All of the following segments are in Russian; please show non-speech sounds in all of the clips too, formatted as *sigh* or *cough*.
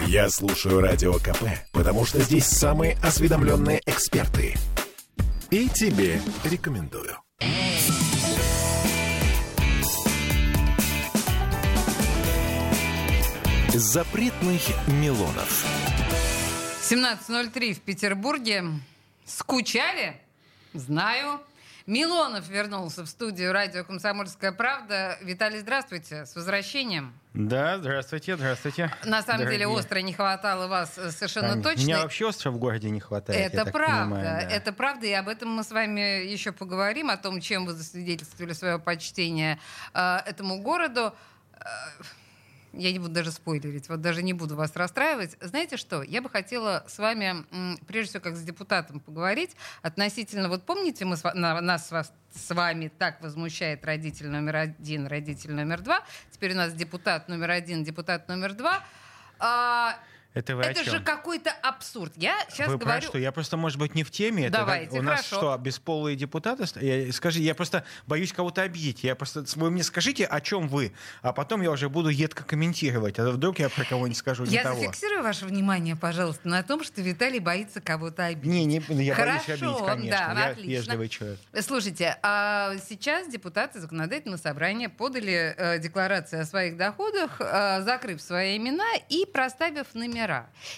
Я слушаю Радио КП, потому что здесь самые осведомленные эксперты. И тебе рекомендую. Запретных Милонов. 17.03 в Петербурге. Скучали? Знаю. Милонов вернулся в студию радио «Комсомольская правда». Виталий, здравствуйте, с возвращением. Да, здравствуйте, здравствуйте. На самом дорогие. деле остро не хватало вас э, совершенно А, точно. Меня вообще остро в городе не хватает. Это правда, понимаю, да. это правда, и об этом мы с вами еще поговорим, о том, чем вы засвидетельствовали свое почтение э, этому городу. Я не буду даже спойлерить, вот даже не буду вас расстраивать. Знаете что, я бы хотела с вами, прежде всего, как с депутатом поговорить относительно, вот помните, мы с, на- нас с, вас- с вами так возмущает родитель номер один, родитель номер два, теперь у нас депутат номер один, депутат номер два. А, Это вы это же какой-то абсурд. Я сейчас Вы про говорю... что? Я просто, может быть, не в теме. Это Давайте, как- у нас хорошо. что, бесполые депутаты? Я, скажи, я просто боюсь кого-то обидеть. Я просто, вы мне скажите, о чем вы, а потом я уже буду едко комментировать. А вдруг я про кого-нибудь скажу не Я того. зафиксирую ваше внимание, пожалуйста, на том, что Виталий боится кого-то обидеть. Не, не, я боюсь Хорошо, обидеть, конечно. да, я отлично. вежливый человек. Слушайте, а сейчас депутаты законодательного собрания подали э, декларации о своих доходах, э, закрыв свои имена и проставив номера.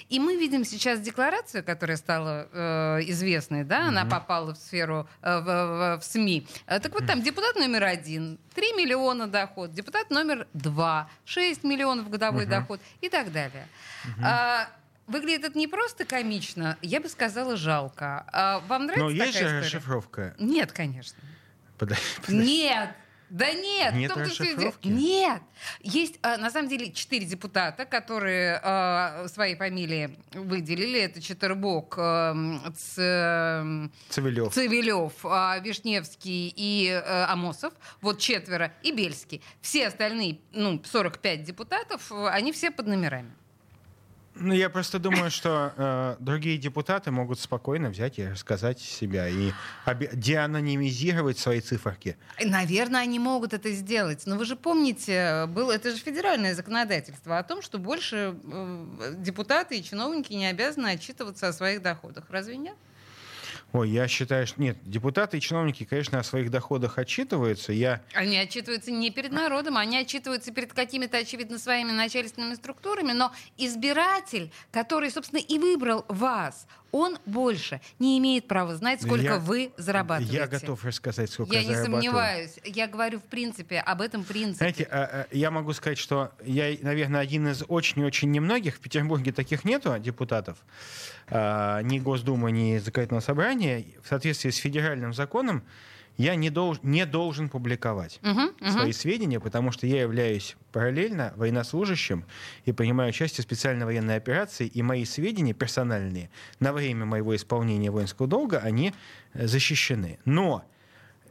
И мы видим сейчас декларацию, которая стала э, известной, да, она попала в сферу, э, в, в- в СМИ. Э, так вот там депутат номер один, 3 миллиона доход, депутат номер два, 6 миллионов годовой доход и так далее. А, Выглядит это не просто комично, я бы сказала жалко. А вам нравится Но есть такая же история? расшифровка. Нет, конечно. Подожди, *laughs* Нет. Да нет, Нет в дело. расшифровки? Нет. Есть, а, на самом деле, четыре депутата, которые а, свои фамилии выделили. Это Четербок, эм, Ц- Цивилев. Цивилев, а, Вишневский и э, Амосов. Вот четверо. И Бельский. Все остальные, ну, 45 депутатов, э, они все под номерами. Ну, я просто думаю, что э, другие депутаты могут спокойно взять и рассказать себя и оби- деанонимизировать свои циферки. Наверное, они могут это сделать. Но вы же помните, было, это же федеральное законодательство о том, что больше э, депутаты и чиновники не обязаны отчитываться о своих доходах. Разве нет? Ой, я считаю, что нет, депутаты и чиновники, конечно, о своих доходах отчитываются. Я Они отчитываются не перед народом, они отчитываются перед какими-то, очевидно, своими начальственными структурами, но избиратель, который, собственно, и выбрал вас, он больше не имеет права знать, сколько Я- вы зарабатываете. Я готов рассказать, сколько Я я, не зарабатываю. сомневаюсь. Я говорю, в принципе, об этом принципе. Знаете, а, а, я могу сказать, что я, наверное, один из очень-очень немногих. В Петербурге таких нету депутатов, а, ни Госдумы, ни Законодательного собрания. В соответствии с федеральным законом я не, долж- не должен публиковать Мгм, мгм. свои сведения, потому что я являюсь параллельно военнослужащим и принимаю участие в специальной военной операции, и мои сведения персональные на время моего исполнения воинского долга, они э, защищены. Но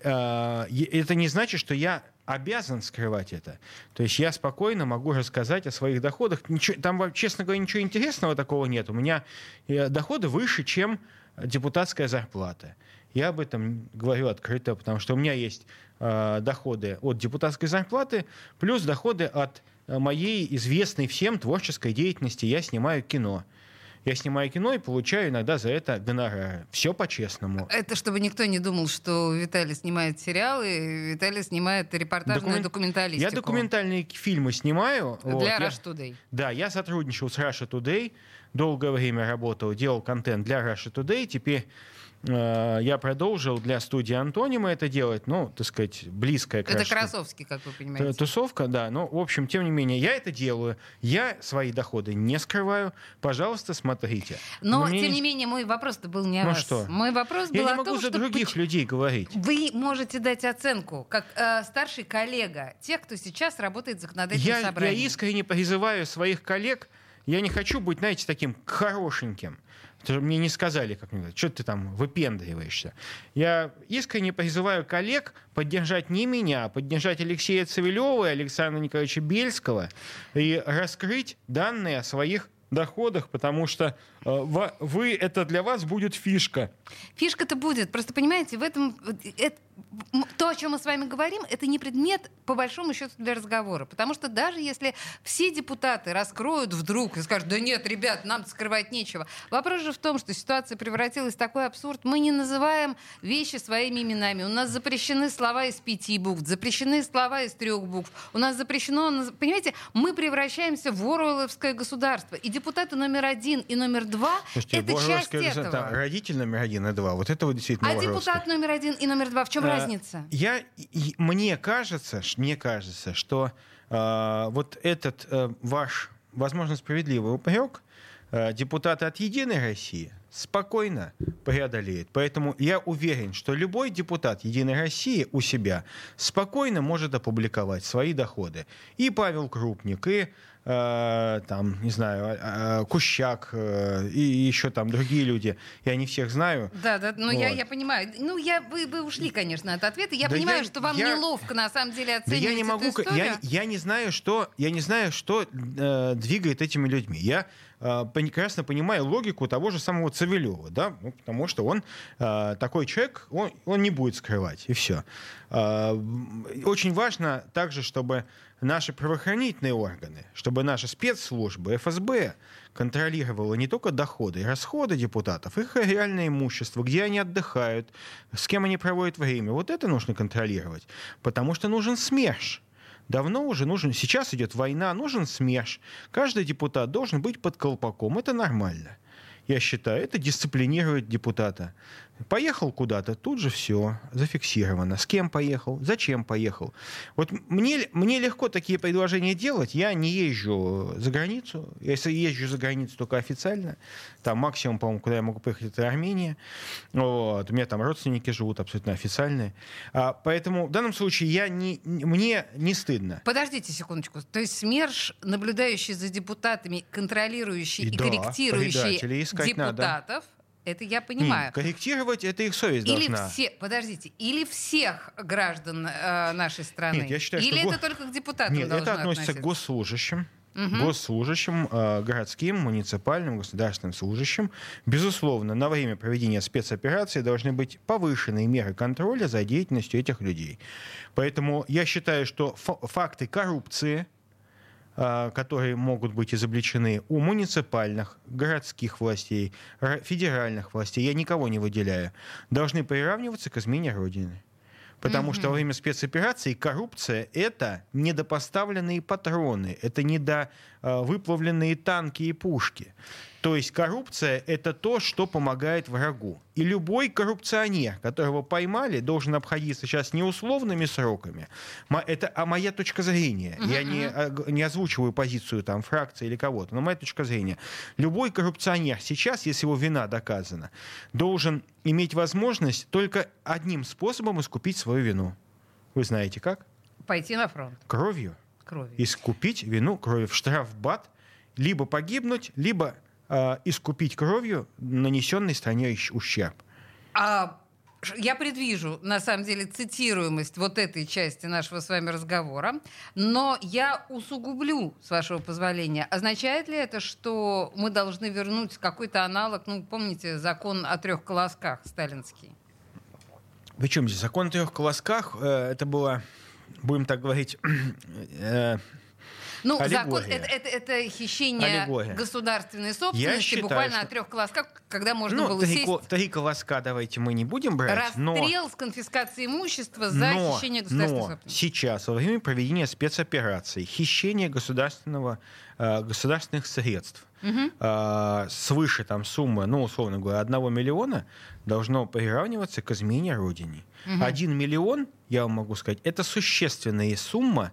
э, это не значит, что я обязан скрывать это. То есть я спокойно могу рассказать о своих доходах. Ничего, там, честно говоря, ничего интересного такого нет. У меня э, доходы выше, чем депутатская зарплата. Я об этом говорю открыто, потому что у меня есть э, доходы от депутатской зарплаты, плюс доходы от э, моей известной всем творческой деятельности. Я снимаю кино. Я снимаю кино и получаю иногда за это гонорары. Все по-честному. Это чтобы никто не думал, что Виталий снимает сериалы, Виталий снимает репортажную Докумен- документалистику. Я документальные фильмы снимаю. вот. Для Я- Today. Да, я сотрудничал с Russia Today, долгое время работал, делал контент для Russia Today. Теперь э, я продолжил для студии Антонима это делать, ну, так сказать, близкая к Это Красовский, как вы понимаете. Тусовка, да. Но, в общем, тем не менее, я это делаю. Я свои доходы не скрываю. Пожалуйста, смотрите. Но, Мне тем не- не менее, мой вопрос был не о Ну вас. что? Мой вопрос был Я не о могу том, за что других поч- людей говорить. Вы можете дать оценку, как э, старший коллега, тех, кто сейчас работает в законодательном Я, я собрании. искренне призываю своих коллег, я не хочу быть, знаете, таким хорошеньким. Потому что мне не сказали, как мне говорят, что ты там выпендриваешься. Я искренне призываю коллег поддержать не меня, а поддержать Алексея Цивилева и Александра Николаевича Бельского и раскрыть данные о своих доходах, потому что вы, это для вас будет фишка. Фишка-то будет. Просто понимаете, в этом это, то, о чем мы с вами говорим, это не предмет, по большому счету, для разговора. Потому что даже если все депутаты раскроют вдруг и скажут, да нет, ребят, нам скрывать нечего. Вопрос же в том, что ситуация превратилась в такой абсурд. Мы не называем вещи своими именами. У нас запрещены слова из пяти букв, запрещены слова из трех букв. У нас запрещено... Понимаете, мы превращаемся в Оруэлловское государство. И депутаты номер один и номер два Слушайте, это часть этого. Там, родитель номер один и два. Вот это вот действительно А депутат номер один и номер два в чем а, разница? Я, мне кажется, мне кажется, что э, вот этот э, ваш, возможно, справедливый упрек э, депутаты от «Единой России» спокойно преодолеет. Поэтому я уверен, что любой депутат Единой России у себя спокойно может опубликовать свои доходы. И Павел Крупник, и э, там, не знаю, э, Кущак э, и еще там другие люди. Я не всех знаю. Да, да, ну вот. я, я понимаю. Ну, я, вы, вы ушли, конечно, от ответа. Я да понимаю, я, что вам я, неловко на самом деле оценивать да я не могу. Я, я не знаю, что, я не знаю, что э, двигает этими людьми. Я прекрасно понимаю логику того же самого Цивилева, да, ну, потому что он э, такой человек, он, он не будет скрывать, и все. Э, очень важно также, чтобы наши правоохранительные органы, чтобы наши спецслужбы, ФСБ контролировала не только доходы и расходы депутатов, их реальное имущество, где они отдыхают, с кем они проводят время. Вот это нужно контролировать, потому что нужен СМЕРШ. Давно уже нужен, сейчас идет война, нужен СМЕРШ. Каждый депутат должен быть под колпаком, это нормально я считаю, это дисциплинирует депутата. Поехал куда-то, тут же все зафиксировано. С кем поехал, зачем поехал. Вот мне, мне легко такие предложения делать. Я не езжу за границу. Если езжу за границу, только официально. Там максимум, по-моему, куда я могу поехать, это Армения. Вот. У меня там родственники живут абсолютно официальные. А, поэтому в данном случае я не, мне не стыдно. Подождите секундочку. То есть СМЕРШ, наблюдающий за депутатами, контролирующий и, и да, корректирующий депутатов, надо это я понимаю. корректировать это их совесть или должна. Все, подождите, или всех граждан э, нашей страны? Нет, я считаю, или что это го... только к депутатам Нет, это относится к госслужащим. Угу. Госслужащим, э, городским, муниципальным, государственным служащим. Безусловно, на время проведения спецоперации должны быть повышенные меры контроля за деятельностью этих людей. Поэтому я считаю, что факты коррупции, которые могут быть изобличены у муниципальных, городских властей, федеральных властей, я никого не выделяю, должны приравниваться к измене Родины. Потому mm-hmm. что во время спецоперации коррупция — это недопоставленные патроны, это недовыплавленные танки и пушки. То есть коррупция — это то, что помогает врагу. И любой коррупционер, которого поймали, должен обходиться сейчас не условными сроками. Это а моя точка зрения. Я не, не озвучиваю позицию там, фракции или кого-то, но моя точка зрения. Любой коррупционер сейчас, если его вина доказана, должен иметь возможность только одним способом искупить свою вину. Вы знаете как? Пойти на фронт. Кровью. Кровью. Искупить вину кровью в штрафбат, либо погибнуть, либо э, искупить кровью нанесенный стране ущерб. А я предвижу, на самом деле, цитируемость вот этой части нашего с вами разговора, но я усугублю, с вашего позволения. Означает ли это, что мы должны вернуть какой-то аналог, ну, помните, закон о трех колосках сталинский? Причем здесь закон о трех колосках, э, это было, будем так говорить, *clears throat* э, ну, Аллегория. закон это, это, это хищение Аллегория. государственной собственности считаю, буквально что... о трех колосках, когда можно ну, было три, сесть. Три колоска давайте мы не будем брать. Расстрел но... с конфискацией имущества за но, хищение государственной но собственности. Сейчас, во время проведения спецоперации, хищение государственного, э, государственных средств угу. э, свыше там суммы, ну, условно говоря, одного миллиона должно приравниваться к измене Родине. Угу. Один миллион, я вам могу сказать, это существенная сумма,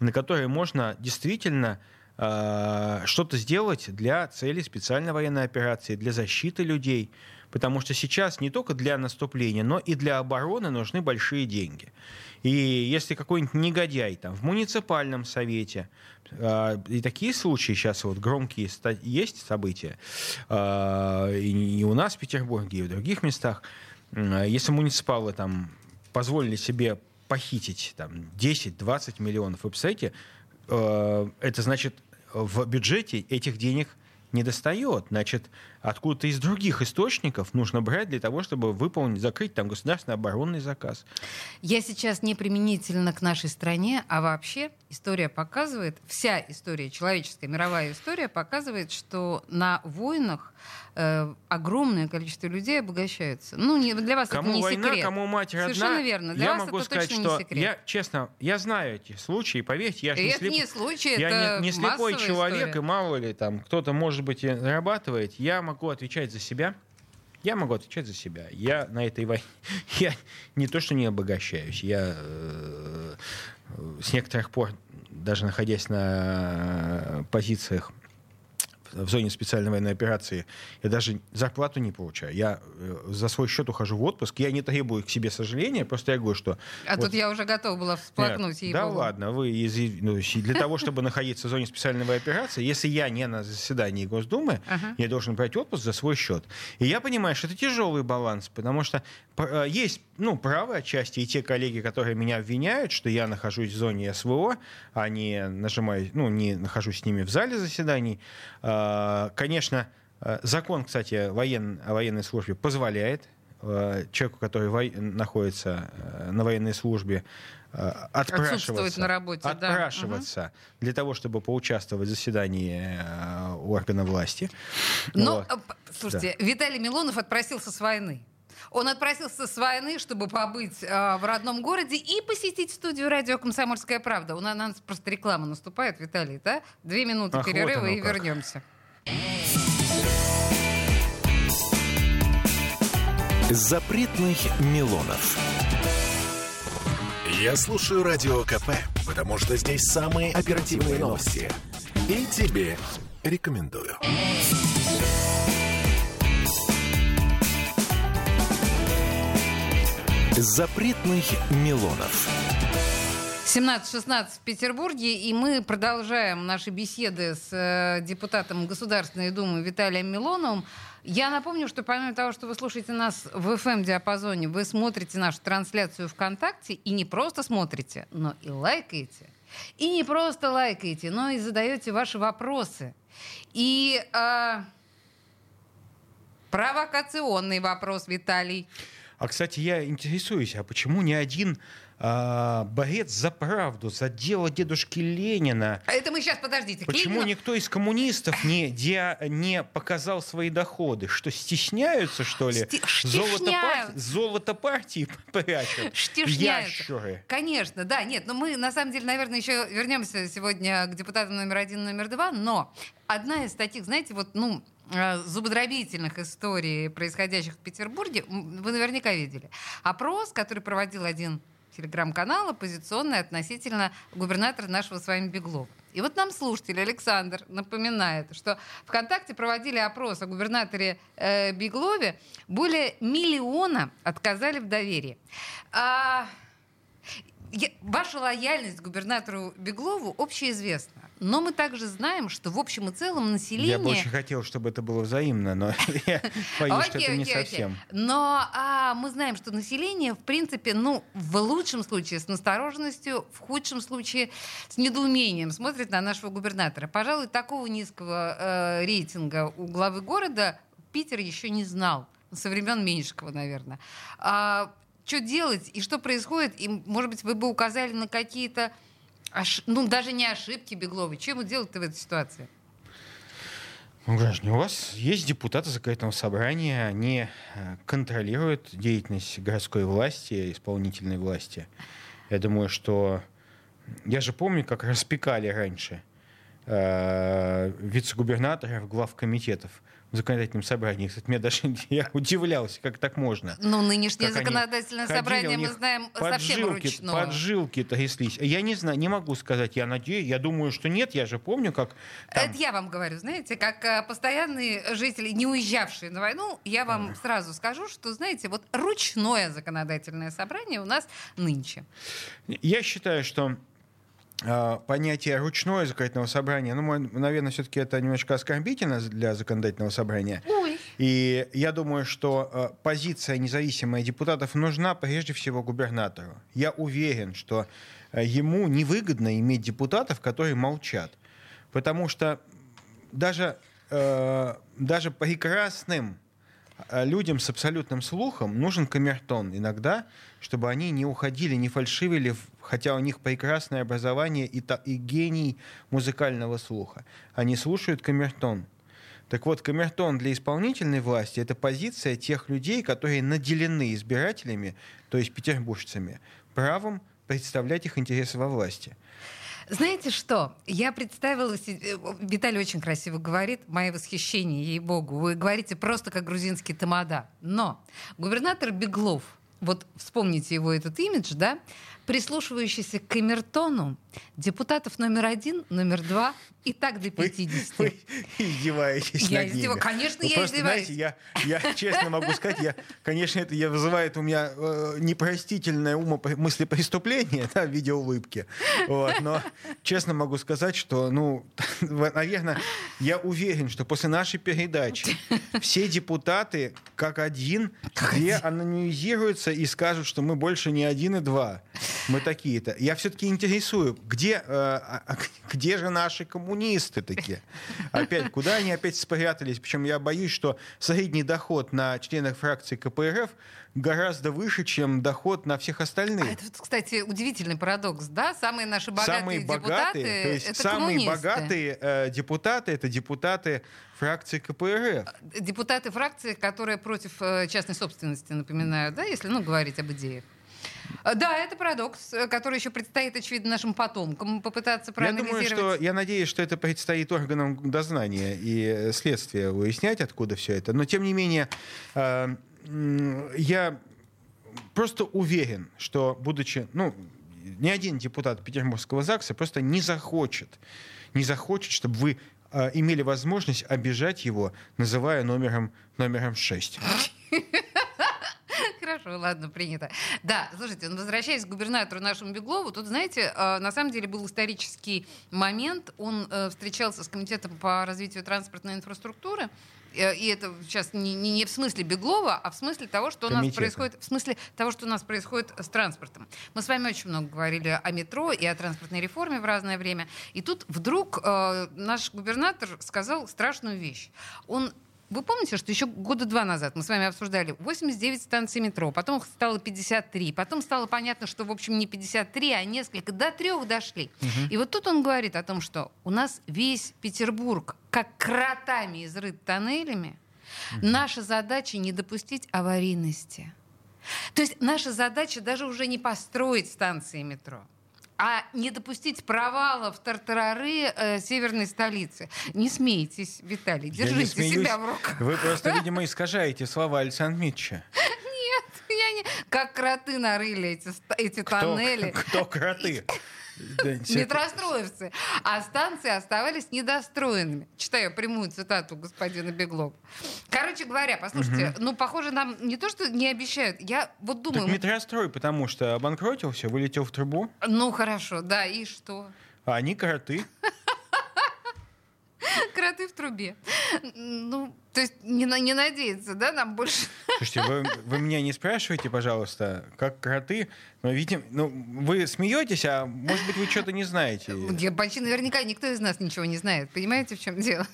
на которые можно действительно э, что-то сделать для цели специальной военной операции, для защиты людей. Потому что сейчас не только для наступления, но и для обороны нужны большие деньги. И если какой-нибудь негодяй там, в муниципальном совете, э, и такие случаи сейчас вот громкие есть события, э, и у нас в Петербурге, и в других местах, э, если муниципалы там позволили себе похитить там, 10-20 миллионов. Вы представляете, э, это значит, в бюджете этих денег не достает. Значит, откуда-то из других источников нужно брать для того, чтобы выполнить, закрыть там государственный оборонный заказ. Я сейчас не применительно к нашей стране, а вообще история показывает, вся история, человеческая мировая история показывает, что на войнах э, огромное количество людей обогащаются. Ну, не, для вас кому это не война, секрет. кому мать родна, Совершенно верно. Для я вас могу это сказать, точно что не секрет. я, честно, я знаю эти случаи, поверьте, я же не слеп- не случай, Я это не, не слепой человек, история. и мало ли там кто-то, может быть, и зарабатывает. Я могу отвечать за себя. Я могу отвечать за себя. Я на этой войне... *laughs* Я не то, что не обогащаюсь. Я э, с некоторых пор, даже находясь на позициях в зоне специальной военной операции, я даже зарплату не получаю. Я э, за свой счет ухожу в отпуск. Я не требую к себе сожаления, просто я говорю, что... А вот тут я уже готова была всплакнуть. нет, да ей-богу. ладно, вы из, ну, для того, чтобы находиться в зоне специальной операции, если я не на заседании Госдумы, я должен брать отпуск за свой счет. И я понимаю, что это тяжелый баланс, потому что есть ну, право отчасти и те коллеги, которые меня обвиняют, что я нахожусь в зоне СВО, а не нажимаю, ну, не нахожусь с ними в зале заседаний. А, Конечно, э, закон, кстати, воен, о военной службе позволяет э, человеку, который вой- находится э, на военной службе, э, отпрашиваться, на работе, да. отпрашиваться для того, чтобы поучаствовать в заседании э, органа власти. Но, Вот. э, слушайте, Виталий Милонов отпросился с войны. Он отпросился с войны, чтобы побыть э, в родном городе и посетить студию радио «Комсомольская правда». У нас, у нас просто реклама наступает, Виталий, да? Две минуты Ах, вот перерыва оно и как. вернемся. Запретных Милонов. Я слушаю Радио КП, потому что здесь самые оперативные новости. И тебе рекомендую. Запретных Милонов. 17.16 в Петербурге, и мы продолжаем наши беседы с э, депутатом Государственной Думы Виталием Милоновым. Я напомню, что помимо того, что вы слушаете нас в FM-диапазоне, вы смотрите нашу трансляцию ВКонтакте, и не просто смотрите, но и лайкаете. И не просто лайкаете, но и задаете ваши вопросы. И э, провокационный вопрос, Виталий. А, кстати, я интересуюсь, а почему ни один а, борец за правду, за дело дедушки Ленина, А Это мы сейчас, подождите. почему Ленину- никто из коммунистов не, диа- не показал свои доходы? Что, стесняются, что ли? Сти- Золото, пар- золото партии *laughs* прячут? Стесняются. Ящеры. Конечно, да, нет, но мы на самом деле, наверное, еще вернемся сегодня к депутатам номер один, номер два, но одна из таких, знаете, вот, ну, зубодробительных историй, происходящих в Петербурге, вы наверняка видели. Опрос, который проводил один телеграм-канал оппозиционный относительно губернатора нашего с вами Беглова. И вот нам слушатель Александр напоминает, что ВКонтакте проводили опрос о губернаторе э, Беглове. Более миллиона отказали в доверии. А, я- ваша лояльность к губернатору Беглову общеизвестна. Но мы также знаем, что в общем и целом население... Я бы очень хотел, чтобы это было взаимно, но *laughs* я боюсь, что это не совсем. Но а, мы знаем, что население, в принципе, ну, в лучшем случае с настороженностью, в худшем случае с недоумением смотрит на нашего губернатора. Пожалуй, такого низкого э, рейтинга у главы города Питер еще не знал. Со времен Меньшикова, наверное. Что делать и что происходит? И, может быть, вы бы указали на какие-то, ош- ну, даже не ошибки Бегловой. Что ему делать-то в этой ситуации? Ну, граждане, у вас есть депутаты законодательного собрания, они э, контролируют деятельность городской власти, исполнительной власти. Я думаю, что... Я же помню, как распекали раньше э, вице-губернаторов, глав комитетов законодательном собрании. Кстати, мне даже *laughs* я удивлялся, как так можно. Ну, нынешнее Как законодательное ходили, собрание, мы знаем, совсем ручное. поджилки тряслись. Я не знаю, не могу сказать, я надеюсь, я думаю, что нет, я же помню, как там- Это я вам говорю, знаете, как э, постоянные жители, не уезжавшие на войну, я вам сразу скажу, что, знаете, вот ручное законодательное собрание у нас нынче. Я считаю, что понятие ручное законодательного собрания, ну, наверное, все-таки это немножко оскорбительно для законодательного собрания. Ой. И я думаю, что э, позиция независимых депутатов нужна прежде всего губернатору. Я уверен, что э, ему невыгодно иметь депутатов, которые молчат. Потому что даже э, даже прекрасным людям с абсолютным слухом нужен камертон иногда, чтобы они не уходили, не фальшивили, в- хотя у них прекрасное образование и, та- и гений музыкального слуха. Они слушают камертон. Так вот, камертон для исполнительной власти — это позиция тех людей, которые наделены избирателями, то есть петербуржцами, правом представлять их интересы во власти. Знаете что? Я представила... э, Виталий очень красиво говорит. Мои восхищения, ей-богу. Вы говорите просто как грузинский тамада. Но губернатор Беглов, вот вспомните его этот имидж, да, прислушивающийся к камертону депутатов номер один, номер два и так до 50. Вы издеваетесь Я над ними. издеваюсь. Конечно, Вы я просто, издеваюсь. Знаете, я, я *laughs* честно могу сказать, я, конечно, это я вызывает у меня э, непростительное умопомыслепреступление да, в виде улыбки. Вот, но честно могу сказать, что, ну, *laughs* наверное, я уверен, что после нашей передачи все депутаты как один анонимизируются и скажут, что мы больше не один и два. Мы такие-то. Я все-таки интересую, где, э, а- а *laughs* где же наши коммунисты такие? Опять, куда они опять спрятались? Причем я боюсь, что средний доход на членов фракции КПРФ гораздо выше, чем доход на всех А остальных. это, вот, кстати, удивительный парадокс, да? Самые наши богатые самые депутаты богатые, то есть это самые коммунисты. богатые э, депутаты это депутаты фракции КПРФ. депутаты фракции, которые против э, частной собственности, напоминаю, да, если ну, говорить об идеях. Э, Да, это парадокс, э, который еще предстоит, очевидно, нашим потомкам попытаться Я думаю, проанализировать. что я надеюсь, что это предстоит органам дознания и э, следствия выяснять, откуда все это. Но тем не менее, я просто уверен, что будучи, ну, ни один депутат Петербургского ЗАГСа просто не захочет, не захочет, чтобы вы э, имели возможность обижать его, называя номером номером 6. Хорошо, ладно, принято. Да, слушайте, ну, возвращаясь к губернатору нашему Беглову, тут, знаете, э, на самом деле был исторический момент. Он э, встречался с комитетом по развитию транспортной инфраструктуры. Э, И это сейчас не, не, не в смысле Беглова, а в смысле того, что у нас Комитета. происходит, в смысле того, что у нас происходит с транспортом. Мы с вами очень много говорили о метро и о транспортной реформе в разное время. И тут вдруг э, наш губернатор сказал страшную вещь. Он вы помните, что еще года два назад мы с вами обсуждали 89 станций метро, потом их стало 53, потом стало понятно, что, в общем, не 53, а несколько, до трех дошли. И вот тут он говорит о том, что у нас весь Петербург как кротами изрыт тоннелями. Наша задача не допустить аварийности. То есть наша задача даже уже не построить станции метро, а не допустить провала в тартарары э, северной столицы. Не смейтесь, Виталий, держите себя в руках. Вы просто, *laughs* видимо, искажаете слова Александра Митча. Я не- Как кроты нарыли эти, эти тоннели. Кто кроты? Метростроевцы. А станции оставались недостроенными. Читаю прямую цитату господина Беглова. Короче говоря, послушайте, ну, похоже, нам не то, что не обещают. Я вот Так думаю, метрострой, потому что обанкротился, вылетел в трубу, ну, хорошо, да, и что? а они кроты. *laughs* *laughs* Кроты в трубе. Ну, то есть не, не надеяться, да, нам больше... Слушайте, вы, вы меня не спрашивайте, пожалуйста, как кроты. Но видим, ну, вы смеетесь, а может быть, вы что-то не знаете. Я почти наверняка никто из нас ничего не знает. Понимаете, в чем дело?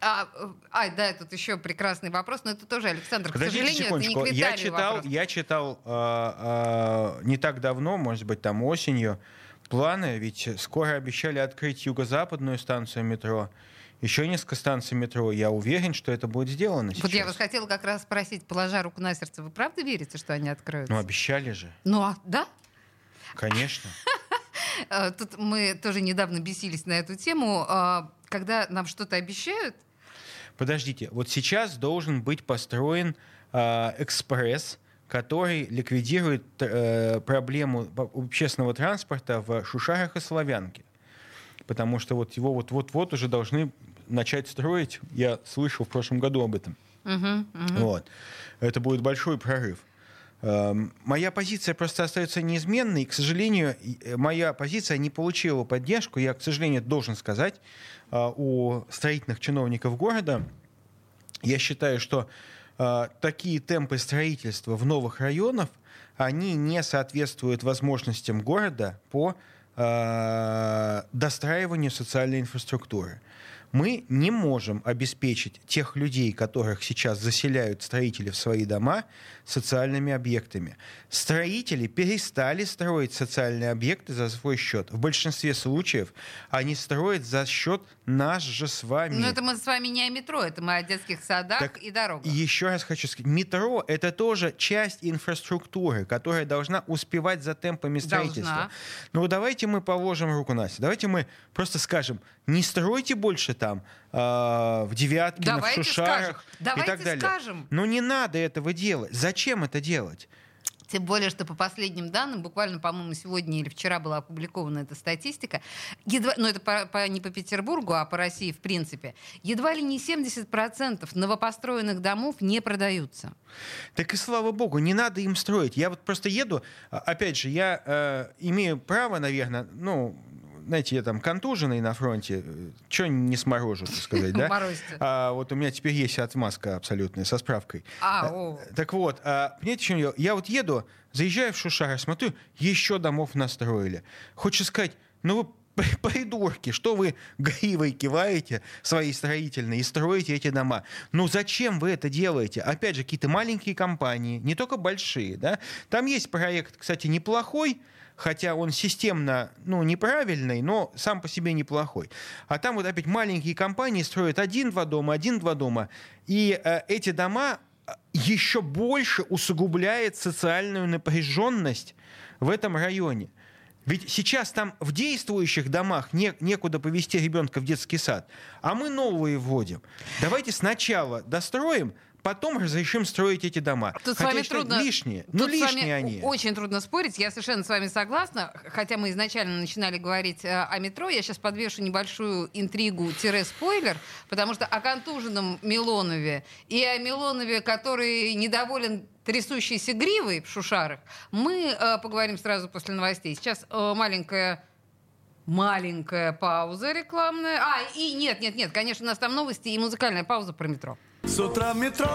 А, э, ай, да, тут еще прекрасный вопрос, но это тоже, Александр, к Подождите сожалению, это не секундочку. к Я читал, вопрос. я читал а, а, не так давно, может быть, там осенью, планы, ведь скоро обещали открыть юго-западную станцию метро, еще несколько станций метро. Я уверен, что это будет сделано сейчас. Вот я вас хотела как раз спросить, положа руку на сердце, вы правда верите, что они откроются? Ну, обещали же, Ну, а, да? конечно. *laughs* Э, Тут мы тоже недавно бесились на эту тему. А, Когда нам что-то обещают, Подождите, вот сейчас должен быть построен а, экспресс, который ликвидирует э, проблему общественного транспорта в Шушарах и Славянке. Потому что вот его вот-вот-вот уже должны начать строить. Я слышал в прошлом году об этом. Мгм. Вот. Это будет большой прорыв. Эм, Моя позиция просто остается неизменной. И, к сожалению, э, моя позиция не получила поддержку. Я, к сожалению, должен сказать, а, у строительных чиновников города. Я считаю, что а, такие темпы строительства в новых районах, они не соответствуют возможностям города по а, достраиванию социальной инфраструктуры. Мы не можем обеспечить тех людей, которых сейчас заселяют строители в свои дома, социальными объектами. Строители перестали строить социальные объекты за свой счет. В большинстве случаев они строят за счет нас же с вами. Но это мы с вами не о метро, это мы о детских садах Так и дорогах. Еще раз хочу сказать, метро — это тоже часть инфраструктуры, которая должна успевать за темпами строительства. Должна. Ну давайте мы положим руку на. Давайте мы просто скажем, не стройте больше там а, в Девяткино, в Давайте Шушарах скажем. и Давайте так далее. скажем. Но не надо этого делать. Зачем это делать? Тем более, что по последним данным, буквально, по-моему, сегодня или вчера была опубликована эта статистика, едва, ну это по- по- не по Петербургу, а по России в принципе, едва ли не 70% новопостроенных домов не продаются. Так и слава богу, не надо им строить. Я вот просто еду, а, опять же, я э, имею право, наверное, ну, знаете, я там контуженный на фронте, что не сморожу, так сказать, да? *laughs* А, вот у меня теперь есть отмазка абсолютная со справкой. А, о. Так вот, а, понимаете, в чем дело? Я вот еду, заезжаю в Шушары, смотрю, еще домов настроили. Хочется сказать, ну вы *laughs* при- придурки, что вы гривой киваете свои строительные и строите эти дома? Ну зачем вы это делаете? Опять же, какие-то маленькие компании, не только большие, да? Там есть проект, кстати, неплохой, хотя он системно, ну, неправильный, но сам по себе неплохой. А там вот опять маленькие компании строят один-два дома, один-два дома, и э, эти дома э, еще больше усугубляет социальную напряженность в этом районе. Ведь сейчас там в действующих домах не, некуда повести ребенка в детский сад, а мы новые вводим. Давайте сначала достроим, потом разрешим строить эти дома. Тут с Хотя вами я считаю, трудно. лишние. Тут Ну, с вами лишние они. Очень трудно спорить. Я совершенно с вами согласна. Хотя мы изначально начинали говорить э, о метро. Я сейчас подвешу небольшую интригу-спойлер, потому что о контуженном Милонове и о Милонове, который недоволен трясущейся гривой в Шушарах, мы э, поговорим сразу после новостей. Сейчас э, маленькая маленькая пауза рекламная. А, и нет, нет, нет, конечно, у нас там новости и музыкальная пауза про метро. С утра в метро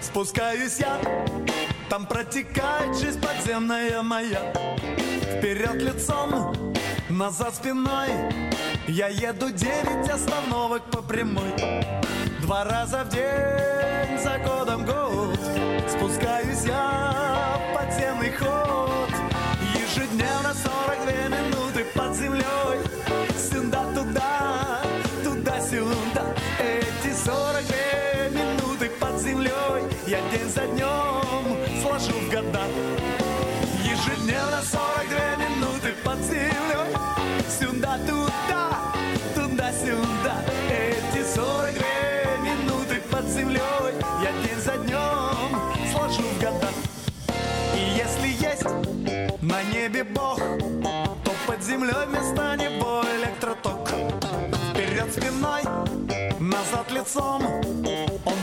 спускаюсь я. Там протекает жизнь подземная моя. Вперед лицом, назад спиной. Я еду девять остановок по прямой. Два раза в день, за годом год Спускаюсь я за днем сложу в года. Ежедневно 42 минуты под землей Сюда-туда, туда-сюда Эти 42 минуты под землей Я день за днем сложу в года. И если есть на небе Бог То под землей вместо него электроток. Вперед спиной, назад лицом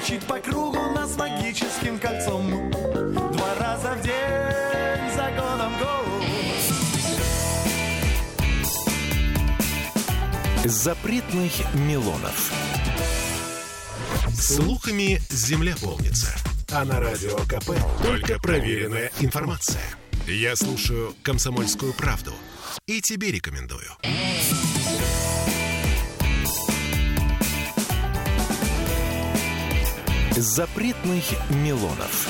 Он чит по кругу нас магическим кольцом Два раза в день, за годом год Запретных Милонов. Слухами земля полнится. А на радио КП только проверенная информация. Я слушаю «Комсомольскую правду» и тебе рекомендую. Запретных Милонов.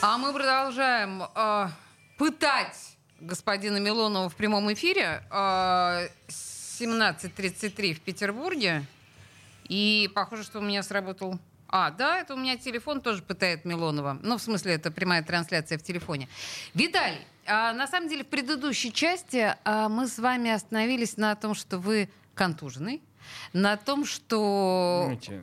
А мы продолжаем э, пытать господина Милонова в прямом эфире. Э, 17.33 в Петербурге. И похоже, что у меня сработал... А, да, это у меня телефон тоже пытает Милонова. Ну, в смысле, это прямая трансляция в телефоне. Виталий, а, на самом деле в предыдущей части а, мы с вами остановились на том, что вы контуженный, на том, что... Знаете,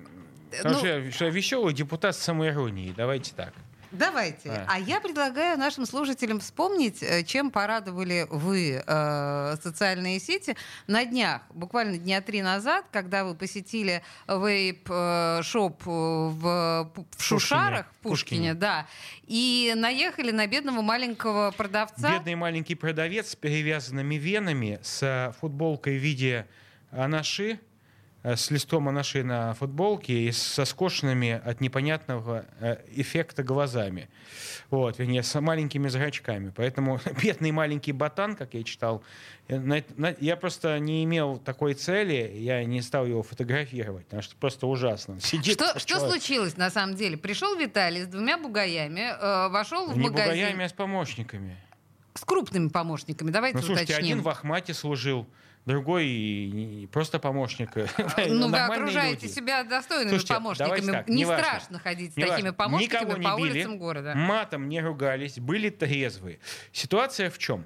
ну- что я веселый депутат с самоиронией. Давайте так. Давайте. А. А я предлагаю нашим слушателям вспомнить, э, чем порадовали вы э, социальные сети на днях, буквально дня три назад, когда вы посетили вейп-шоп в, Пу- в Шушарах, в Пушкине, Пушкине. да, и наехали на бедного маленького продавца. Бедный маленький продавец с перевязанными венами, с э, футболкой в виде анаши, э, с листом анаши на футболке и со скошенными от непонятного э, эффекта глазами. Вот, вернее, с маленькими зрачками. Поэтому *laughs* бедный маленький ботан, как я читал, я просто не имел такой цели, я не стал его фотографировать, потому что просто ужасно. Сидит что, что случилось на самом деле? Пришел Виталий с двумя бугаями, э, вошел в не магазин. Не бугаями, а с помощниками. С крупными помощниками, давайте ну, слушайте, уточним. один в Ахмате служил, другой просто помощник. *laughs* Ну, вы окружаете люди. себя достойными Слушайте, помощниками. Так, не, не страшно ходить с такими помощниками по били, улицам города. Матом не ругались, были трезвые. Ситуация в чем?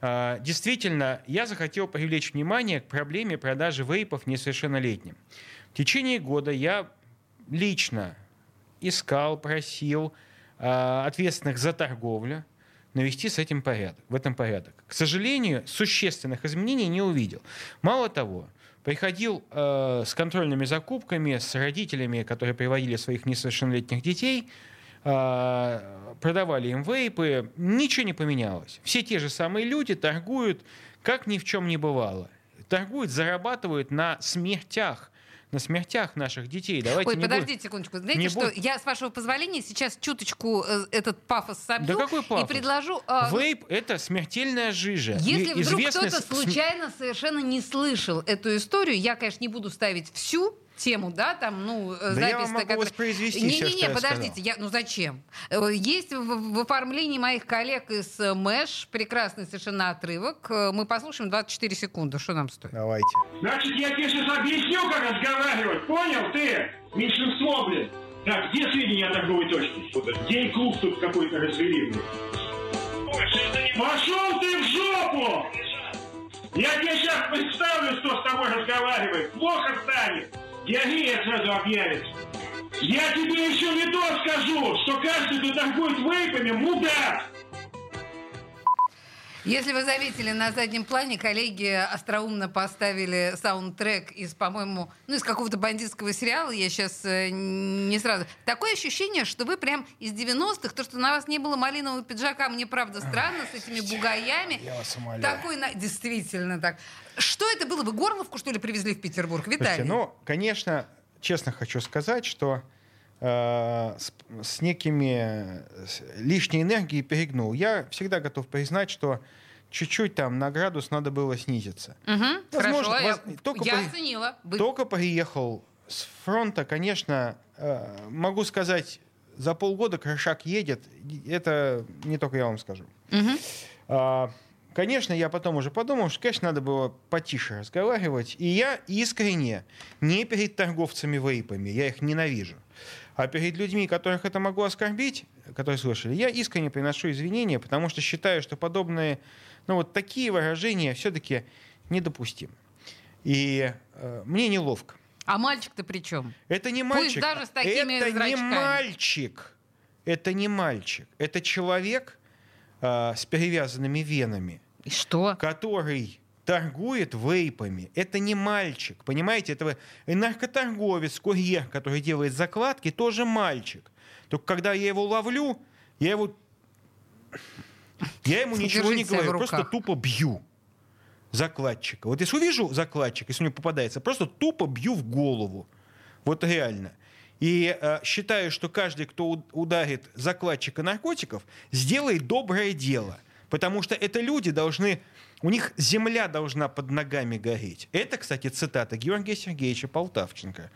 А, действительно, я захотел привлечь внимание к проблеме продажи вейпов несовершеннолетним. В течение года я лично искал, просил а, ответственных за торговлю, навести с этим порядок, в этом порядок. К сожалению, существенных изменений не увидел. Мало того, приходил э, с контрольными закупками, с родителями, которые приводили своих несовершеннолетних детей, э, продавали им вейпы, ничего не поменялось. Все те же самые люди торгуют, как ни в чем не бывало. Торгуют, зарабатывают на смертях на смертях наших детей. Давайте Ой, подождите будем... секундочку. Знаете не что, будь... я, с вашего позволения, сейчас чуточку э, этот пафос собью да какой пафос? и предложу... Э, Вейп — это смертельная жижа. Если и вдруг известный... кто-то случайно совершенно не слышал эту историю, я, конечно, не буду ставить всю тему, да, там, ну, да запись... я вам могу воспроизвести Не-не-не, подождите, я, ну зачем? Э, есть в, в оформлении моих коллег из э, МЭШ прекрасный совершенно отрывок. Э, мы послушаем 24 секунды. Что нам стоит? Давайте. Значит, я тебе сейчас объясню, как разговаривать. Понял ты? Меньшинство, блин. Так, где сведения о торговой точке? Где клуб тут какой-то развели, Пошел ты в жопу! Я тебе сейчас представлю, что с тобой разговаривает. Плохо станет. Диагия сразу объявится. Я тебе еще не то скажу, что каждый, кто торгует вейпами, мудак. Если вы заметили, на заднем плане коллеги остроумно поставили саундтрек из, по-моему, ну, из какого-то бандитского сериала, я сейчас э, не сразу. Такое ощущение, что вы прям из 90-х, то, что на вас не было малинового пиджака, мне правда странно, с этими бугаями. Я вас умоляю. Такой, действительно так. Что это было? Вы Горловку, что ли, привезли в Петербург? Виталий? Слушайте, ну, конечно, честно хочу сказать, что с, с некими с лишней энергией перегнул. Я всегда готов признать, что чуть-чуть там на градус надо было снизиться. Угу, Возможно, хорошо, воз... я, только я по... оценила. Только приехал с фронта, конечно, э, могу сказать, за полгода крышак едет. Это не только я вам скажу. Угу. А, Конечно, я потом уже подумал, что, конечно, надо было потише разговаривать. И я искренне, не перед торговцами вейпами, я их ненавижу, а перед людьми, которых это могло оскорбить, которые слышали, я искренне приношу извинения, потому что считаю, что подобные, ну вот такие выражения все-таки недопустимы. И э, мне неловко. А мальчик-то при чем? Это не мальчик. Пусть даже с такими Это зрачками. не мальчик. Это не мальчик. Это человек, э, с перевязанными венами. И что? Который торгует вейпами. Это не мальчик, понимаете? Это и наркоторговец, курьер, который делает закладки, тоже мальчик. Только когда я его ловлю, я его... Я ему ничего не говорю, просто тупо бью закладчика. Вот если увижу закладчика, если мне попадается, просто тупо бью в голову. Вот реально. И э, считаю, что каждый, кто ударит закладчика наркотиков, сделает доброе дело. Потому что это люди должны... У них земля должна под ногами гореть. Это, кстати, цитата Георгия Сергеевича Полтавченко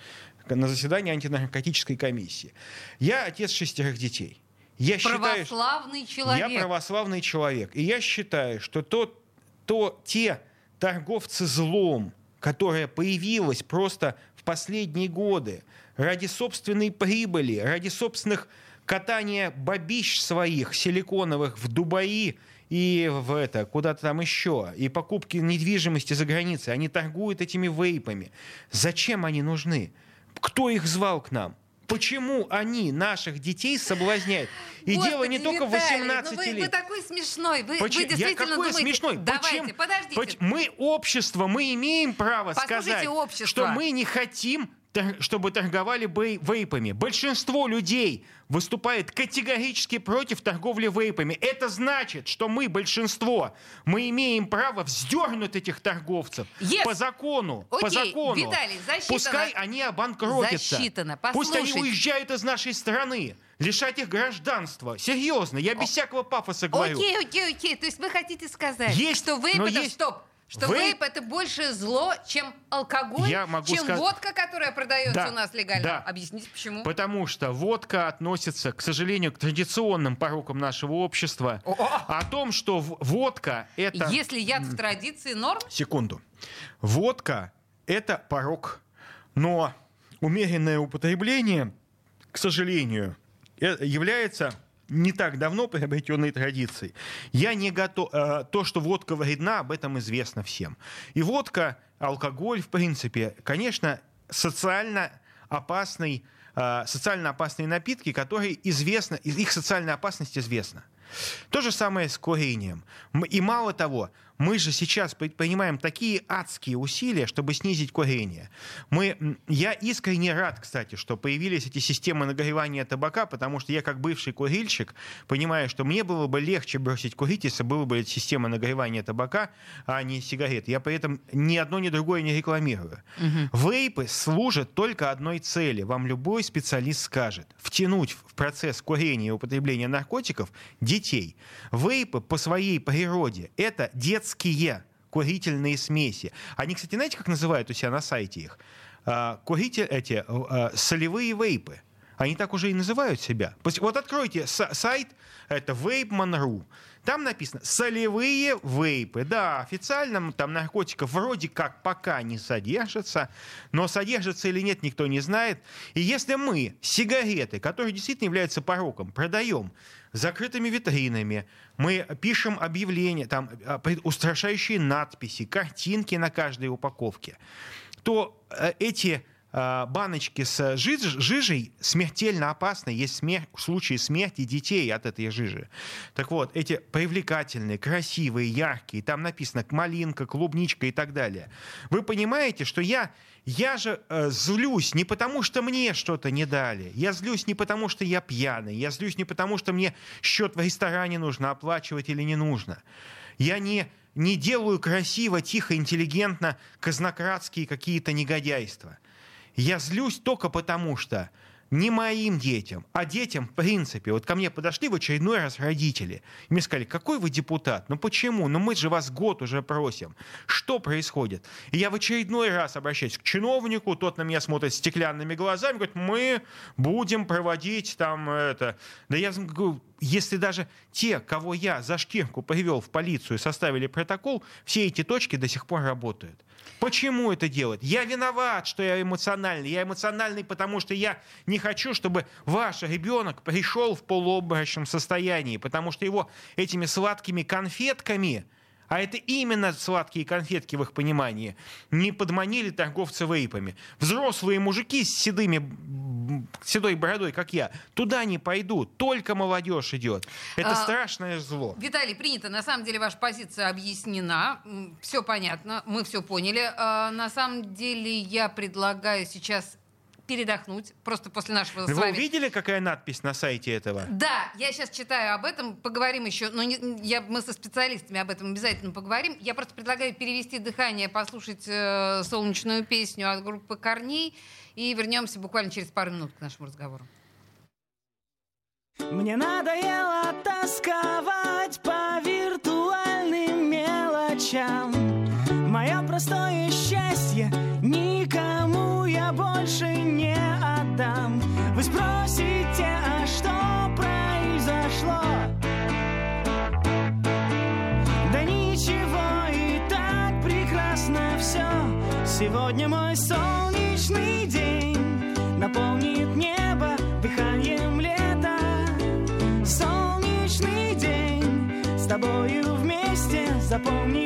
на заседании антинаркотической комиссии. Я отец шестерых детей. Я православный считаю, человек. Я православный человек. И я считаю, что то, то те торговцы злом, которая появилась просто в последние годы, ради собственной прибыли, ради собственных катания бабищ своих силиконовых в Дубаи и в это, куда-то там еще, и покупки недвижимости за границей. Они торгуют этими вейпами. Зачем они нужны? Кто их звал к нам? Почему они наших детей соблазняют? И Господи, дело не только Виталий, 18 ну вы, лет. Вы такой смешной. Вы, Почему? вы действительно Я какой думаете... смешной? Давайте, Почему? подождите. Мы общество, мы имеем право Послушайте сказать, общество. что мы не хотим чтобы торговали вейпами. Большинство людей выступает категорически против торговли вейпами. Это значит, что мы, большинство, мы имеем право вздернуть этих торговцев yes. по закону. Окей, по закону. Виталий, засчитано. Пускай они обанкротятся. Засчитано. Пусть они уезжают из нашей страны лишать их гражданства. Серьезно, я без О, всякого пафоса говорю. Окей, окей, окей. То есть вы хотите сказать, есть, что вейп это... Есть... Стоп. Что Вы... вейп это больше зло, чем алкоголь, Я могу чем сказать... водка, которая продается да, у нас легально. Да. Объясните почему? Потому что водка относится, к сожалению, к традиционным порокам нашего общества. О-о! О том, что водка это. Если яд в традиции норм. Секунду. Водка это порок, но умеренное употребление, к сожалению, э, является не так давно приобретенной традицией. Я не готов... Э, то, что водка вредна, об этом известно всем. И водка, алкоголь, в принципе, конечно, социально опасный, э, социально опасные напитки, которые известно, их социальная опасность известна. То же самое с курением. И мало того, мы же сейчас предпринимаем такие адские усилия, чтобы снизить курение. Мы, я искренне рад, кстати, что появились эти системы нагревания табака, потому что я как бывший курильщик понимаю, что мне было бы легче бросить курить, если была бы система нагревания табака, а не сигарет. Я при этом ни одно, ни другое не рекламирую. Угу. Вейпы служат только одной цели. Вам любой специалист скажет. Втянуть в процесс курения и употребления наркотиков детей. Вейпы по своей природе — это детские детские курительные смеси. Они, кстати, знаете, как называют у себя на сайте их? А, куритель, эти а, солевые вейпы. Они так уже и называют себя. Вот откройте сайт, это vapeman.ru. Там написано солевые вейпы. Да, официально там наркотиков вроде как пока не содержится, но содержится или нет, никто не знает. И если мы сигареты, которые действительно являются пороком, продаем закрытыми витринами, мы пишем объявления, там а, устрашающие надписи, картинки на каждой упаковке, то э, эти баночки с жиж, жижей смертельно опасны. Есть смерть, случаи смерти детей от этой жижи. Так вот, эти привлекательные, красивые, яркие, там написано малинка, клубничка и так далее. Вы понимаете, что я, я же э, злюсь не потому, что мне что-то не дали. Я злюсь не потому, что я пьяный. Я злюсь не потому, что мне счет в ресторане нужно оплачивать или не нужно. Я не не делаю красиво, тихо, интеллигентно казнократские какие-то негодяйства. Я злюсь только потому, что не моим детям, а детям в принципе. Вот ко мне подошли в очередной раз родители. И мне сказали, какой вы депутат? Ну почему? Ну мы же вас год уже просим. Что происходит? И я в очередной раз обращаюсь к чиновнику, тот на меня смотрит стеклянными глазами, говорит, мы будем проводить там это. Да я говорю, если даже те, кого я за шкирку привел в полицию, составили протокол, все эти точки до сих пор работают. Почему это делать? Я виноват, что я эмоциональный. Я эмоциональный, потому что я не хочу, чтобы ваш ребенок пришел в полуобморочном состоянии, потому что его этими сладкими конфетками а это именно сладкие конфетки в их понимании, не подманили торговцы вейпами. Взрослые мужики с седыми, седой бородой, как я, туда не пойдут, только молодежь идет. Это а, страшное зло. Виталий, принято. На самом деле ваша позиция объяснена, все понятно, мы все поняли. А, на самом деле я предлагаю сейчас передохнуть просто после нашего Вы с вами... увидели, какая надпись на сайте этого? Да, я сейчас читаю об этом, поговорим еще, но не, я, мы со специалистами об этом обязательно поговорим. Я просто предлагаю перевести дыхание, послушать э, солнечную песню от группы «Корней» и вернемся буквально через пару минут к нашему разговору. Мне надоело тосковать по виртуальным мелочам. Мое простое счастье я больше не отдам. Вы спросите, а что произошло? Да ничего, и так прекрасно все. Сегодня мой солнечный день наполнит небо дыханием лета. Солнечный день с тобою вместе запомним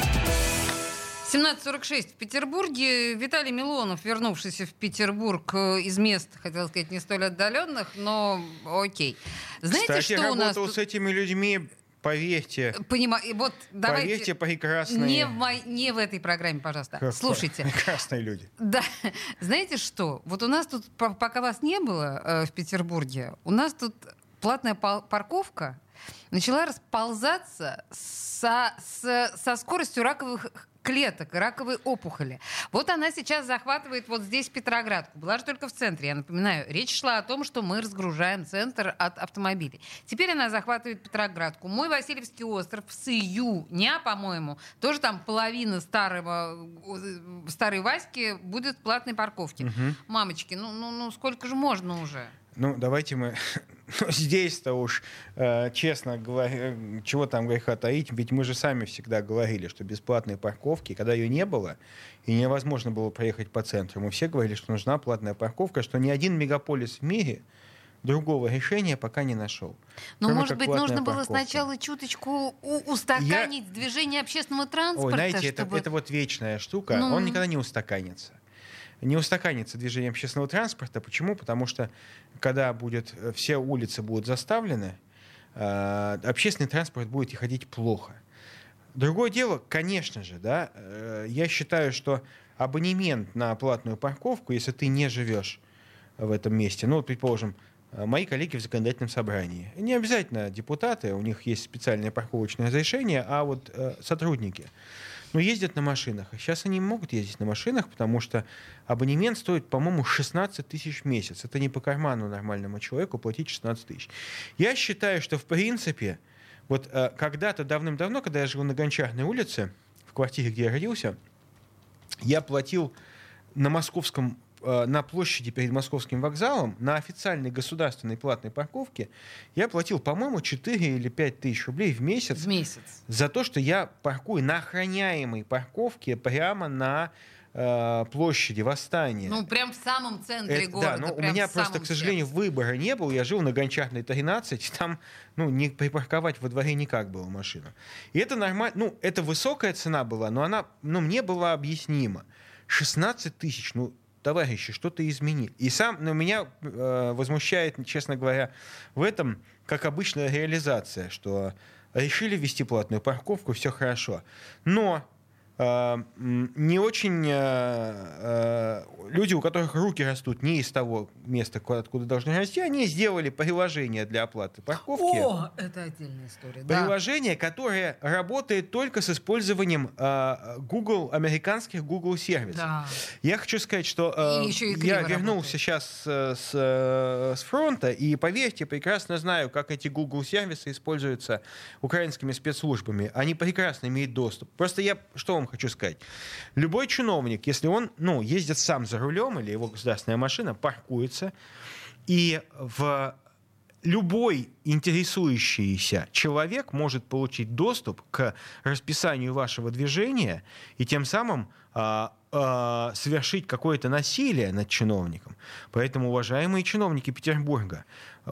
17.46 в Петербурге. Виталий Милонов, вернувшийся в Петербург э, из мест, хотел сказать, не столь отдаленных, но окей. Знаете, Кстати, что у нас... с этими людьми, поверьте, Понимаю, вот давайте... поверьте, прекрасные. Не в, мой- не в этой программе, пожалуйста. Как- Слушайте, Прекрасные люди. *laughs* Да, знаете что? Вот у нас тут, по- пока вас не было э, в Петербурге, у нас тут платная парковка начала расползаться со, с- со скоростью раковых клеток, раковой опухоли. Вот она сейчас захватывает вот здесь Петроградку. Была же только в центре, я напоминаю. Речь шла о том, что мы разгружаем центр от автомобилей. Теперь она захватывает Петроградку. Мой Васильевский остров с июня, по-моему, тоже там половина старого, э, старой Васьки будет платной парковки. Мамочки, ну, ну, ну сколько же можно уже? Ну, давайте мы *laughs* ну, здесь-то уж, э, честно говоря, чего там греха таить, ведь мы же сами всегда говорили, что бесплатной парковки, когда ее не было, и невозможно было проехать по центру, мы все говорили, что нужна платная парковка, что ни один мегаполис в мире другого решения пока не нашел. Ну, может быть, нужно было парковка. сначала чуточку устаканить движение общественного транспорта, Ой, знаете, это, чтобы... это вот вечная штука. Ну. Он никогда не устаканится. Не устаканится движение общественного транспорта. Почему? Потому что когда будет, э, все улицы будут заставлены, э, общественный транспорт будет ходить плохо. Другое дело, конечно же, да, э, я считаю, что абонемент на платную парковку, если ты не живешь в этом месте, ну, предположим, мои коллеги в законодательном собрании, не обязательно депутаты, у них есть специальное парковочное разрешение, а вот сотрудники, ну, ездят на машинах. А сейчас они могут ездить на машинах, потому что абонемент стоит, по-моему, 16 тысяч в месяц. Это не по карману нормальному человеку платить 16 тысяч. Я считаю, что, в принципе, вот э, когда-то давным-давно, когда я жил на Гончарной улице, в квартире, где я родился, я платил на московском на площади перед московским вокзалом на официальной государственной платной парковке я платил, по-моему, 4 или 5 тысяч рублей в месяц В месяц. за то, что я паркую на охраняемой парковке прямо на э, площади Восстания. Ну, прям в самом центре Это- города. да, но у меня просто, к сожалению, сердце. выбора не было. Я жил на Гончарной 13, *laughs* там ну, не припарковать во дворе никак было машину. И это нормально, ну, это высокая цена была, но она, ну, мне была объяснима. 16 тысяч, ну, товарищи, что-то измени. И сам, но меня э, возмущает, честно говоря, в этом, как обычная реализация, что решили ввести платную парковку, все хорошо. Но не очень э, э, люди, у которых руки растут не из того места, куда- откуда должны расти, они сделали приложение для оплаты парковки. О, это отдельная история. Да. Приложение, которое работает только с использованием э, Google, американских Google сервисов. Да. Я хочу сказать, что э, я вернулся работает. сейчас э, с, э, с фронта, и поверьте, прекрасно знаю, как эти Google сервисы используются украинскими спецслужбами. Они прекрасно имеют доступ. Просто я что вам хочу сказать. Любой чиновник, если он ну, ездит сам за рулем или его государственная машина, паркуется, и в любой интересующийся человек может получить доступ к расписанию вашего движения и тем самым а, а, совершить какое-то насилие над чиновником. Поэтому, уважаемые чиновники Петербурга,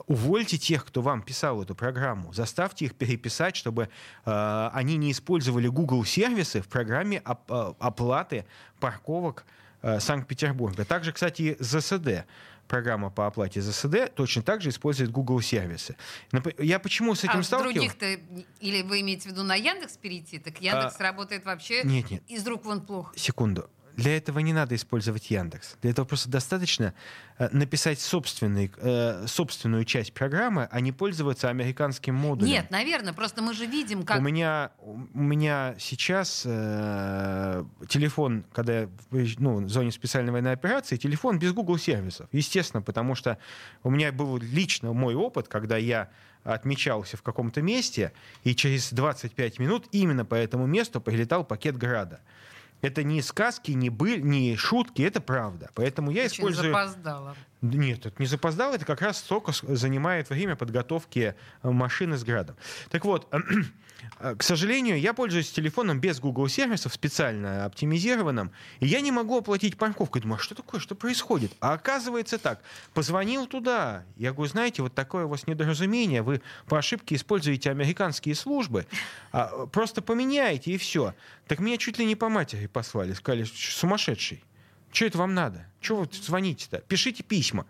увольте тех, кто вам писал эту программу, заставьте их переписать, чтобы а, они не использовали Google сервисы в программе оп- а, оплаты парковок э, Санкт-Петербурга. Также, кстати, ЗСД программа по оплате ЗСД точно так же использует Google сервисы. Я почему с этим а в сталкивался? других-то, или вы имеете в виду на Яндекс перейти, так Яндекс работает вообще А, Нет, нет. из рук вон плохо. Секунду. Для этого не надо использовать Яндекс. Для этого просто достаточно э, написать собственный, э, собственную часть программы, а не пользоваться американским модулем. Нет, наверное, просто мы же видим, как... У меня, у меня сейчас э, телефон, когда я в ну, в зоне специальной военной операции, телефон без Google сервисов. Естественно, потому что у меня был лично мой опыт, когда я отмечался в каком-то месте, и через 25 минут именно по этому месту прилетал пакет града. Это не сказки, не, быль, не шутки, это правда. Поэтому я Очень использую... запоздало. Нет, это не запоздало, это как раз столько занимает время подготовки э, машины с градом. Так вот, *clears throat* э, к сожалению, я пользуюсь телефоном без Google сервисов, специально оптимизированным, и я не могу оплатить парковку. Думаю, а что такое, что происходит? А оказывается так, позвонил туда, я говорю, знаете, вот такое у вас недоразумение, вы по ошибке используете американские службы, а, э, просто поменяете и все. Так меня чуть ли не по матери послали, сказали, сумасшедший. Что это вам надо? Чего вы звоните-то? Пишите письма.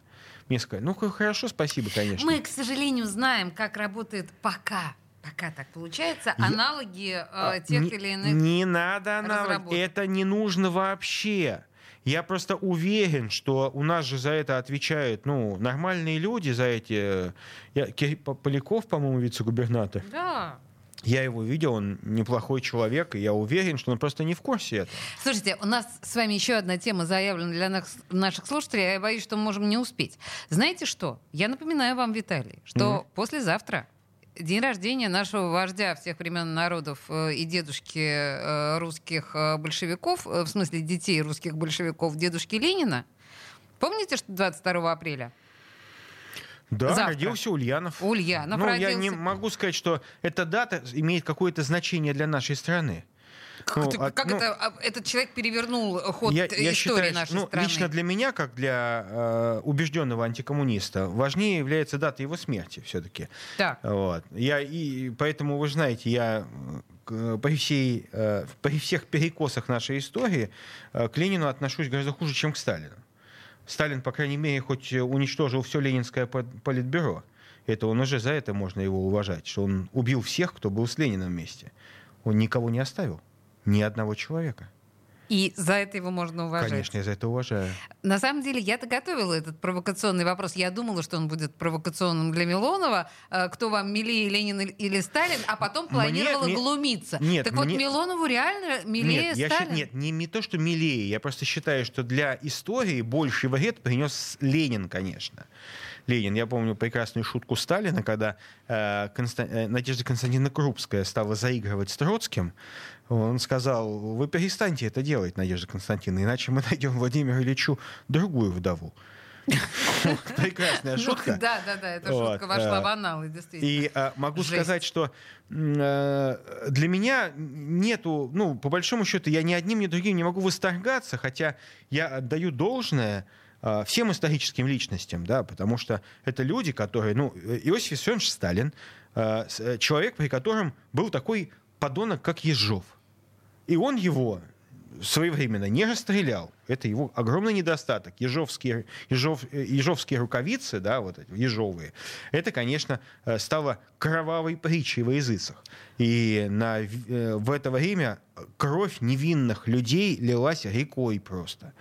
Мне сказали, ну хорошо, спасибо, конечно. Мы, к сожалению, знаем, как работает пока, пока так получается, аналоги э, А, тех не, или иных... не надо аналог. разработок. Это не нужно вообще. Я просто уверен, что у нас же за это отвечают ну, нормальные люди, за эти... э, Я, Поляков, по-моему, вице-губернатор. Да. Я его видел, он неплохой человек, и я уверен, что он просто не в курсе этого. Слушайте, у нас с вами еще одна тема заявлена для нас- наших слушателей, а я боюсь, что мы можем не успеть. Знаете что? Я напоминаю вам, Виталий, что Мгм. послезавтра день рождения нашего вождя всех времен народов э, и дедушки э, русских э, большевиков, в смысле детей русских большевиков, дедушки Ленина. Помните, что 22 апреля? Да, Завтра. родился Ульянов. Ульянов ну, родился. я не могу сказать, что эта дата имеет какое-то значение для нашей страны. Как, Ну, это, а- как ну, это, а, этот человек перевернул ход я, истории я считаю, нашей ну, страны? лично для меня, как для э, убежденного антикоммуниста, важнее является дата его смерти все-таки. Так. Вот. Я и поэтому вы знаете, я при, всей, э, при всех перекосах нашей истории э, к Ленину отношусь гораздо хуже, чем к Сталину. Сталин, по крайней мере, хоть э, уничтожил все ленинское по- политбюро. Это он уже за это можно его уважать, что он убил всех, кто был с Лениным вместе. Он никого не оставил, ни одного человека. И за это его можно уважать. Конечно, я за это уважаю. На самом деле, я-то готовила этот провокационный вопрос. Я думала, что он будет провокационным для Милонова. Э, Кто вам милее, Ленин или- Сталин? А потом планировала мне- глумиться. Нет, так вот, мне- Милонову реально милее Нет, я щи- Сталин? нет не, не то, что милее. Я просто считаю, что для истории больший вред принес Ленин, конечно. Ленин. Я помню прекрасную шутку Сталина, когда э, Конста- э, Надежда Константиновна Крупская стала заигрывать с Троцким. Он сказал, вы перестаньте это делать, Надежда Константиновна, иначе мы найдем Владимиру Ильичу другую вдову. Прекрасная Ну, шутка. да, да, да, эта шутка вошла э, в аналы, действительно. И а, могу сказать, что э, для меня нету, ну, по большому счету, я ни одним, ни другим не могу восторгаться, хотя я отдаю должное всем историческим личностям, да, потому что это люди, которые, ну, э, Иосиф Виссарионович Сталин, э, человек, при котором был такой подонок, как Ежов. И он его своевременно не расстрелял. Это его огромный недостаток. Ежовские, ежов, э, ежовские рукавицы, да, вот эти ежовые, это, конечно, э, стало кровавой притчей во языцах. И на, в- э, в это время кровь невинных людей лилась рекой просто.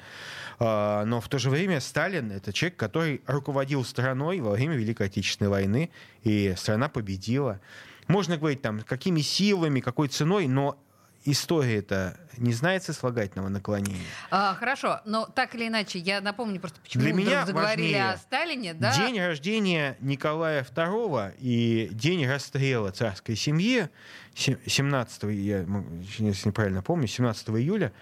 А, Но в то же время Сталин — это человек, который руководил страной во время Великой Отечественной войны, и страна победила. Можно говорить, там, какими силами, какой ценой, но история это не знает сослагательного наклонения. А, хорошо, но так или иначе, я напомню просто, почему Для мы меня заговорили о Сталине. Да? День рождения Николая II и день расстрела царской семьи, се- 17, я, если неправильно помню, 17 июля.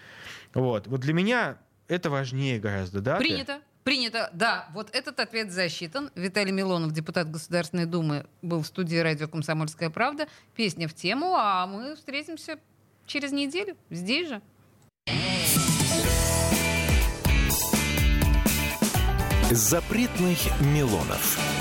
Вот, вот для меня это важнее гораздо даты. Принято. Принято. Да, вот этот ответ засчитан. Виталий Милонов, депутат Государственной Думы, был в студии радио «Комсомольская правда». Песня в тему, а мы встретимся через неделю здесь же. Запретных Милонов.